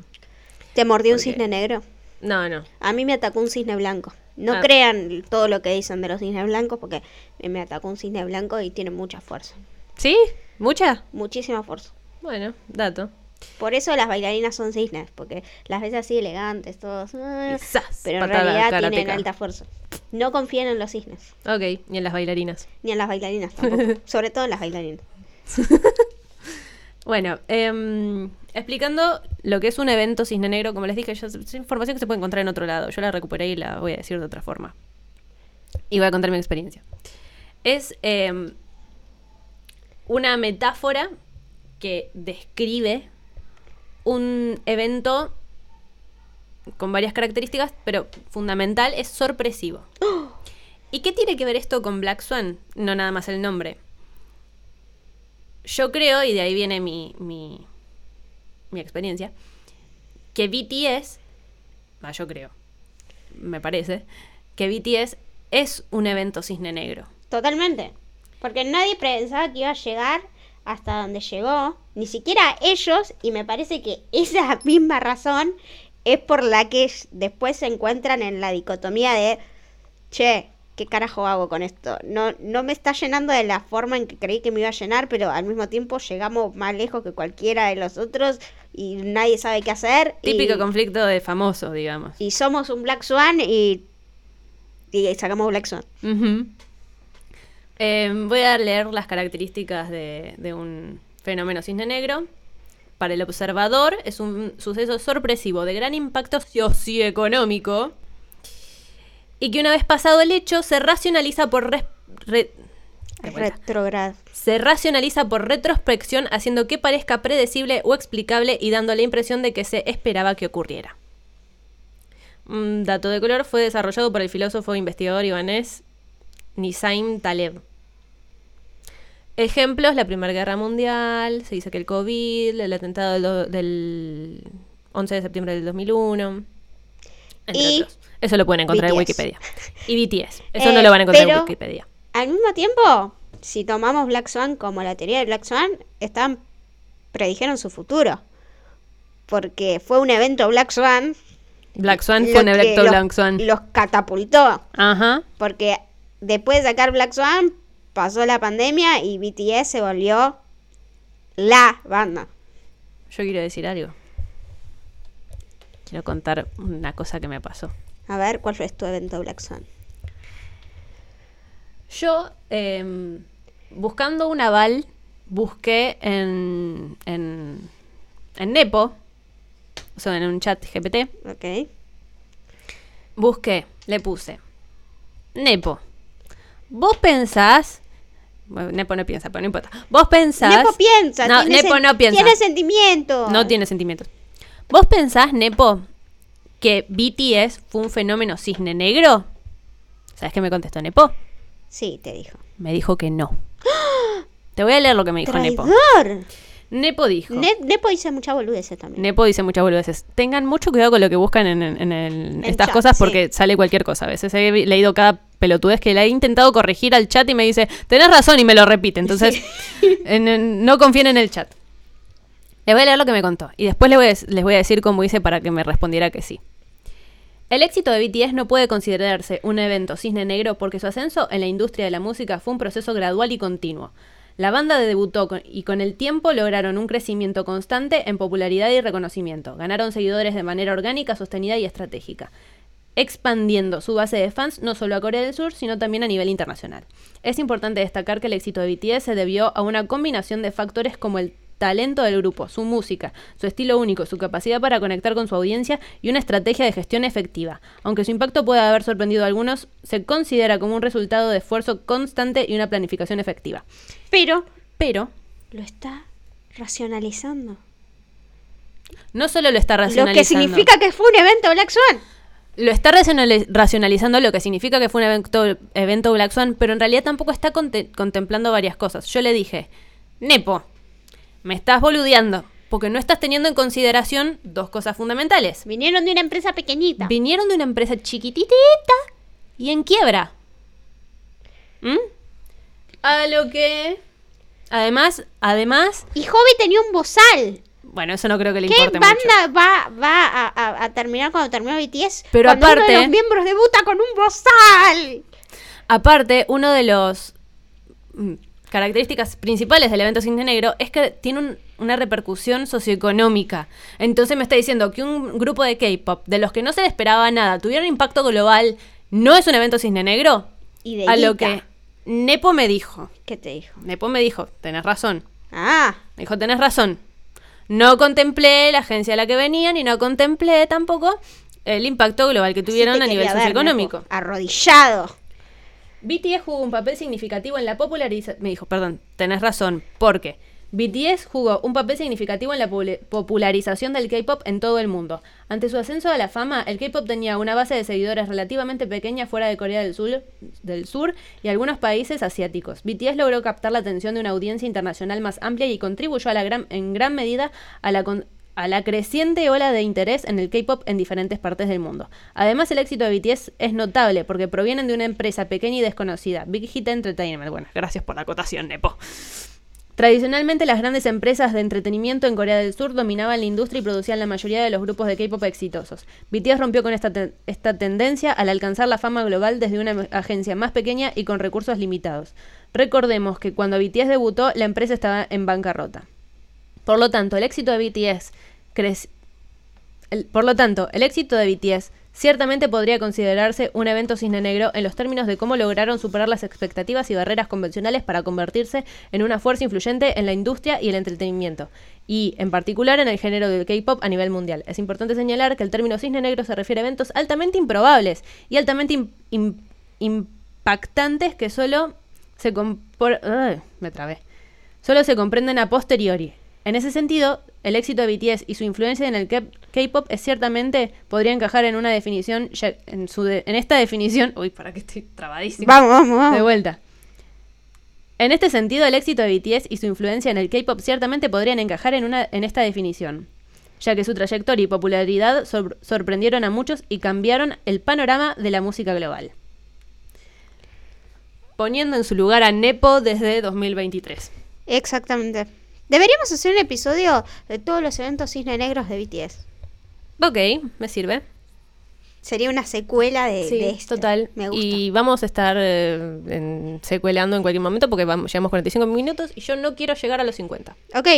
¿Te mordió un cisne negro? No, no. A mí me atacó un cisne blanco. No Ah. crean todo lo que dicen de los cisnes blancos porque me atacó un cisne blanco y tiene mucha fuerza. ¿Sí? ¿Mucha? Muchísima fuerza. Bueno, dato. Por eso las bailarinas son cisnes, porque las ves así elegantes, todos. Y ¡zas! pero en realidad tienen alta fuerza. No confíen en los cisnes, Ok, y en las bailarinas. ni en las bailarinas tampoco. Sobre todo en las bailarinas. Bueno, em, explicando lo que es un evento cisne negro, como les dije, yo, es información que se puede encontrar en otro lado. Yo la recuperé y la voy a decir de otra forma. Y voy a contar mi experiencia. Es em, una metáfora que describe un evento con varias características, pero fundamental es sorpresivo. ¿Y qué tiene que ver esto con Black Swan? No nada más el nombre. Yo creo, y de ahí viene mi, mi, mi experiencia, que BTS, va, yo creo, me parece, que BTS es un evento cisne negro. Totalmente. Porque nadie pensaba que iba a llegar hasta donde llegó. Ni siquiera ellos. Y me parece que esa misma razón es por la que después se encuentran en la dicotomía de, che, ¿qué carajo hago con esto? No, no me está llenando de la forma en que creí que me iba a llenar, pero al mismo tiempo llegamos más lejos que cualquiera de los otros y nadie sabe qué hacer. Típico y, conflicto de famosos, digamos. y somos un Black Swan y Y sacamos Black Swan. Eh, voy a leer las características de, de un fenómeno cisne negro. Para el observador es un suceso sorpresivo de gran impacto socioeconómico y que una vez pasado el hecho se racionaliza por res- re- de vuelta. Retrograd. se racionaliza por retrospección haciendo que parezca predecible o explicable y dando la impresión de que se esperaba que ocurriera. Un dato de color fue desarrollado por el filósofo e investigador ibanés Nisaim Taleb. Ejemplos, la Primera Guerra Mundial, se dice que el COVID, el atentado del, do- del 11 de septiembre del 2001, entre Y otros. Eso lo pueden encontrar en. Wikipedia. Y BTS. Eso Eh, no lo van a encontrar en Wikipedia. Al mismo tiempo, si tomamos Black Swan como la teoría de Black Swan, están predijeron su futuro. Porque fue un evento Black Swan. Black Swan fue un evento Black Swan. Los catapultó. Ajá. Porque después de sacar Black Swan, pasó la pandemia y BTS se volvió la banda. Yo quiero decir algo. Quiero contar una cosa que me pasó. A ver, ¿cuál fue tu evento Black Swan? Yo, em, buscando un aval, busqué en, en, en Nepo, o sea, en un chat GPT, Ok. busqué, le puse, Nepo, vos pensás, bueno, Nepo no piensa, pero no importa, vos pensás... Nepo piensa. No, tiene Nepo no piensa. Tiene sentimientos. No tiene sentimientos. ¿Vos pensás, Nepo, que BTS fue un fenómeno cisne negro? ¿Sabes qué me contestó Nepo? Sí, te dijo. Me dijo que no. Te voy a leer lo que me dijo Nepo. Traidor. Nepo dijo. Ne- Nepo dice muchas boludeces también. Nepo dice muchas boludeces. Tengan mucho cuidado con lo que buscan en, en- en el- En estas chat, cosas sí. porque sale cualquier cosa. A veces he leído cada pelotudez que le he intentado corregir al chat y me dice, tenés razón y me lo repite. Entonces, en- en- no confíen en el chat. Les voy a leer lo que me contó y después les voy, a, les voy a decir cómo hice para que me respondiera que sí. El éxito de BTS no puede considerarse un evento cisne negro porque su ascenso en la industria de la música fue un proceso gradual y continuo. La banda debutó con- y con el tiempo lograron un crecimiento constante en popularidad y reconocimiento. Ganaron seguidores de manera orgánica, sostenida y estratégica, expandiendo su base de fans no solo a Corea del Sur, sino también a nivel internacional. Es importante destacar que el éxito de BTS se debió a una combinación de factores como el talento del grupo, su música, su estilo único, su capacidad para conectar con su audiencia y una estrategia de gestión efectiva. Aunque su impacto puede haber sorprendido a algunos, se considera como un resultado de esfuerzo constante y una planificación efectiva. Pero Pero lo está racionalizando. no solo lo está Lo racionalizando. que significa que fue un evento Black Swan. Lo está racionali- racionalizando lo que significa que fue un evento, evento Black Swan, pero en realidad tampoco está conte- contemplando varias cosas. Yo le dije, Nepo, me estás boludeando, porque no estás teniendo en consideración dos cosas fundamentales. Vinieron de una empresa pequeñita. Vinieron de una empresa chiquitita y en quiebra. ¿Mm? A lo que... Además, además... y Hobby tenía un bozal. Bueno, eso no creo que le ¿Qué importe mucho. banda va, va a, a- a terminar cuando terminó BTS? Pero Cuando uno aparte- de los miembros debuta con un bozal. Aparte, uno de los mm, características principales del evento Cine Negro es que tiene un- una repercusión socioeconómica. Entonces me está diciendo que un grupo de K-pop, de los que no se le esperaba nada, tuviera un impacto global, ¿no es un evento Cisne Negro? Y de A lo que Nepo me dijo. ¿Qué te dijo? Nepo me dijo, tenés razón. Ah, Me dijo, tenés razón. No contemplé la agencia a la que venían y no contemplé tampoco el impacto global que tuvieron a nivel socioeconómico. Arrodillado. BTS jugó un papel significativo en la popularización. Me dijo, perdón, tenés razón. porque BTS jugó un papel significativo en la popul- popularización del K-pop en todo el mundo. Ante su ascenso a la fama, el K-pop tenía una base de seguidores relativamente pequeña fuera de Corea del Sur, del Sur y algunos países asiáticos. BTS logró captar la atención de una audiencia internacional más amplia y contribuyó en gran medida a la a la creciente ola de interés en el K-pop en diferentes partes del mundo. Además, el éxito de BTS es notable porque provienen de una empresa pequeña y desconocida, Big Hit Entertainment. Bueno, gracias por la acotación, Nepo. Tradicionalmente, las grandes empresas de entretenimiento en Corea del Sur dominaban la industria y producían la mayoría de los grupos de K-pop exitosos. BTS rompió con esta, esta tendencia al alcanzar la fama global desde una agencia más pequeña y con recursos limitados. Recordemos que cuando BTS debutó, la empresa estaba en bancarrota. Por lo tanto, el éxito de BTS el- por lo tanto, el éxito de BTS ciertamente podría considerarse un evento cisne negro en los términos de cómo lograron superar las expectativas y barreras convencionales para convertirse en una fuerza influyente en la industria y el entretenimiento, y en particular en el género del K-pop a nivel mundial. Es importante señalar que el término cisne negro se refiere a eventos altamente improbables y altamente im- im- impactantes que solo se Ay, me trabé. Solo se comprenden a posteriori. En ese sentido, el éxito de BTS y su influencia en el K-pop es ciertamente podría encajar en una definición ya- en, su de- en esta definición, uy, para que estoy trabadísima. Vamos, vamos, vamos. De vuelta. En este sentido, el éxito de BTS y su influencia en el K-pop ciertamente podrían encajar en, una, en esta definición, ya que su trayectoria y popularidad sor- sorprendieron a muchos y cambiaron el panorama de la música global. Poniendo en su lugar a Nepo desde 2023. Exactamente. Deberíamos hacer un episodio de todos los eventos cisne negros de BTS. Ok, me sirve. Sería una secuela de, Sí, de este. total. Me gusta. Y vamos a estar eh, en- secueleando en cualquier momento porque vamos, llevamos 45 minutos y yo no quiero llegar a los 50. Ok.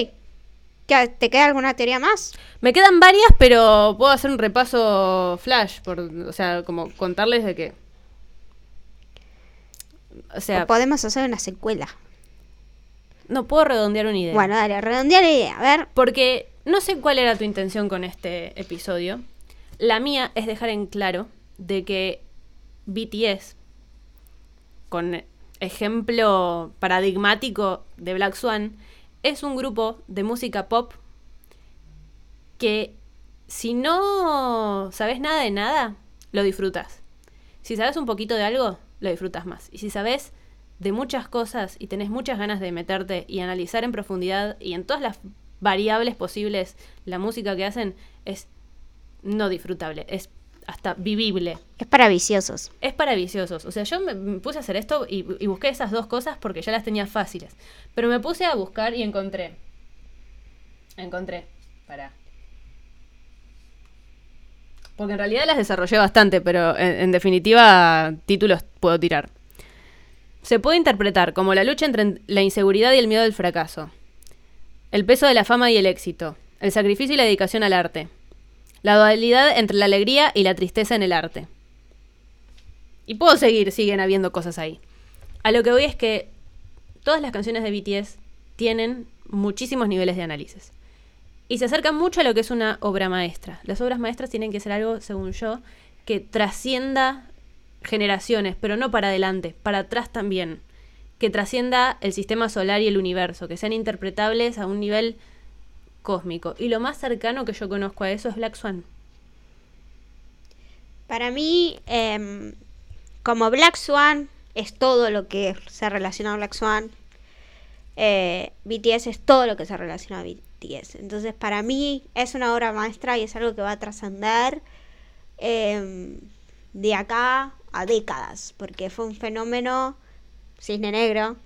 ¿Qué- ¿Te queda alguna teoría más? Me quedan varias, pero puedo hacer un repaso flash, por, o sea, como contarles de que... O sea, O podemos hacer una secuela. No puedo redondear una idea. Bueno, dale, redondear la idea. A ver. Porque no sé cuál era tu intención con este episodio. La mía es dejar en claro de que BTS, con ejemplo paradigmático de Black Swan, es un grupo de música pop que si no sabes nada de nada, lo disfrutas. Si sabes un poquito de algo, lo disfrutas más. Y si sabes de muchas cosas y tenés muchas ganas de meterte y analizar en profundidad y en todas las variables posibles la música que hacen, es no disfrutable, es hasta vivible. Es para viciosos. Es para viciosos. O sea, yo me, puse a hacer esto y, y busqué esas dos cosas porque ya las tenía fáciles. Pero me puse a buscar y encontré. Encontré. Para. Porque en realidad las desarrollé bastante, pero en, en definitiva títulos puedo tirar. Se puede interpretar como la lucha entre la inseguridad y el miedo del fracaso. El peso de la fama y el éxito. El sacrificio y la dedicación al arte. La dualidad entre la alegría y la tristeza en el arte. Y puedo seguir, siguen habiendo cosas ahí. A lo que voy es que todas las canciones de BTS tienen muchísimos niveles de análisis. Y se acercan mucho a lo que es una obra maestra. Las obras maestras tienen que ser algo, según yo, que trascienda generaciones, pero no para adelante, para atrás también. Que trascienda el sistema solar y el universo, que sean interpretables a un nivel cósmico. Y lo más cercano que yo conozco a eso es Black Swan. Para mí, em, como Black Swan es todo lo que se relaciona a Black Swan, eh, BTS es todo lo que se relaciona a BTS. Entonces, para mí es una obra maestra y es algo que va a trascender em, de acá a décadas, porque fue un fenómeno cisne negro,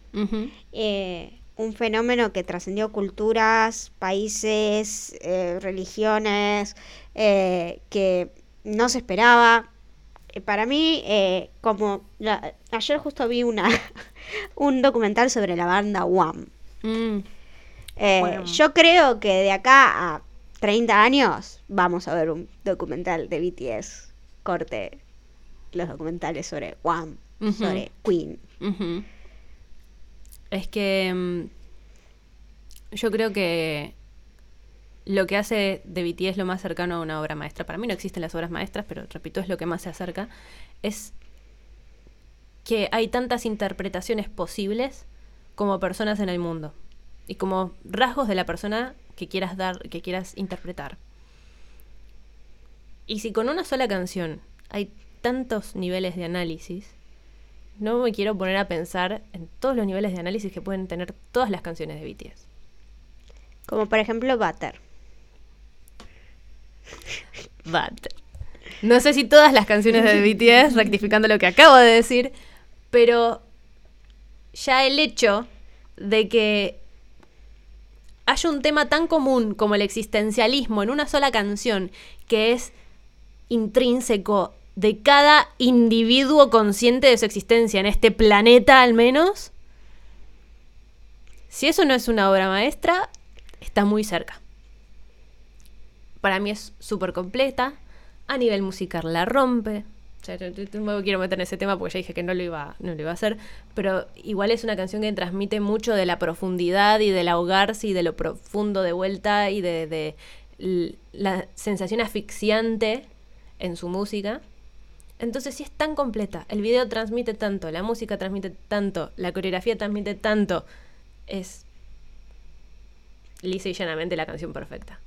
eh, un fenómeno que trascendió culturas, países, eh, religiones, eh, que no se esperaba. Para mí, como la- ayer justo vi una un documental sobre la banda Wham. Mm. Wham. Yo creo que de acá a 30 años vamos a ver un documental de BTS. Corte los documentales sobre Ujú. sobre Queen. Es que mm, yo creo que lo que hace de BTS lo más cercano a una obra maestra, para mí no existen las obras maestras, pero repito, es lo que más se acerca, es que hay tantas interpretaciones posibles como personas en el mundo y como rasgos de la persona que quieras dar, que quieras interpretar. Y si con una sola canción hay tantos niveles de análisis, no me quiero poner a pensar en todos los niveles de análisis que pueden tener todas las canciones de BTS. Como por ejemplo Butter. But. No sé si todas las canciones de BTS, rectificando lo que acabo de decir, pero ya el hecho de que haya un tema tan común como el existencialismo en una sola canción, que es intrínseco de cada individuo consciente de su existencia en este planeta al menos, si eso no es una obra maestra, está muy cerca. Para mí es súper completa, A nivel musical la rompe. O sea, yo- no me quiero meter en ese tema porque ya dije que no lo iba, no lo iba a hacer. Pero igual es una canción que transmite mucho de la profundidad y del ahogarse y de lo profundo de vuelta y de, de la sensación asfixiante en su música. Entonces, si es tan completa, el video transmite tanto, la música transmite tanto, la coreografía transmite tanto, es lisa y llanamente la canción perfecta.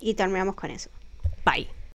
Y terminamos con eso.